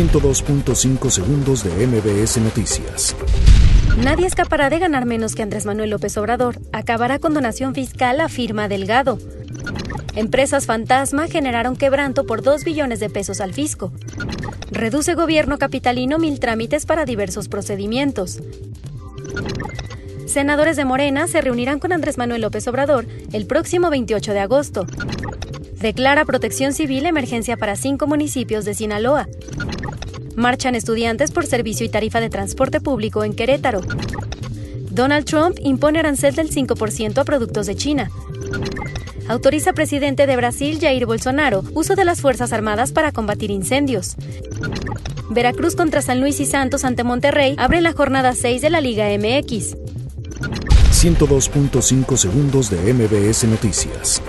102.5 segundos de MBS Noticias. Nadie escapará de ganar menos que Andrés Manuel López Obrador. Acabará con donación fiscal, afirma Delgado. Empresas fantasma generaron quebranto por 2 billones de pesos al fisco. Reduce gobierno capitalino mil trámites para diversos procedimientos. Senadores de Morena se reunirán con Andrés Manuel López Obrador el próximo 28 de agosto. Declara protección civil emergencia para cinco municipios de Sinaloa. Marchan estudiantes por servicio y tarifa de transporte público en Querétaro. Donald Trump impone arancel del 5% a productos de China. Autoriza presidente de Brasil, Jair Bolsonaro, uso de las Fuerzas Armadas para combatir incendios. Veracruz contra San Luis y Santos ante Monterrey abre la jornada 6 de la Liga MX. 102.5 segundos de MBS Noticias.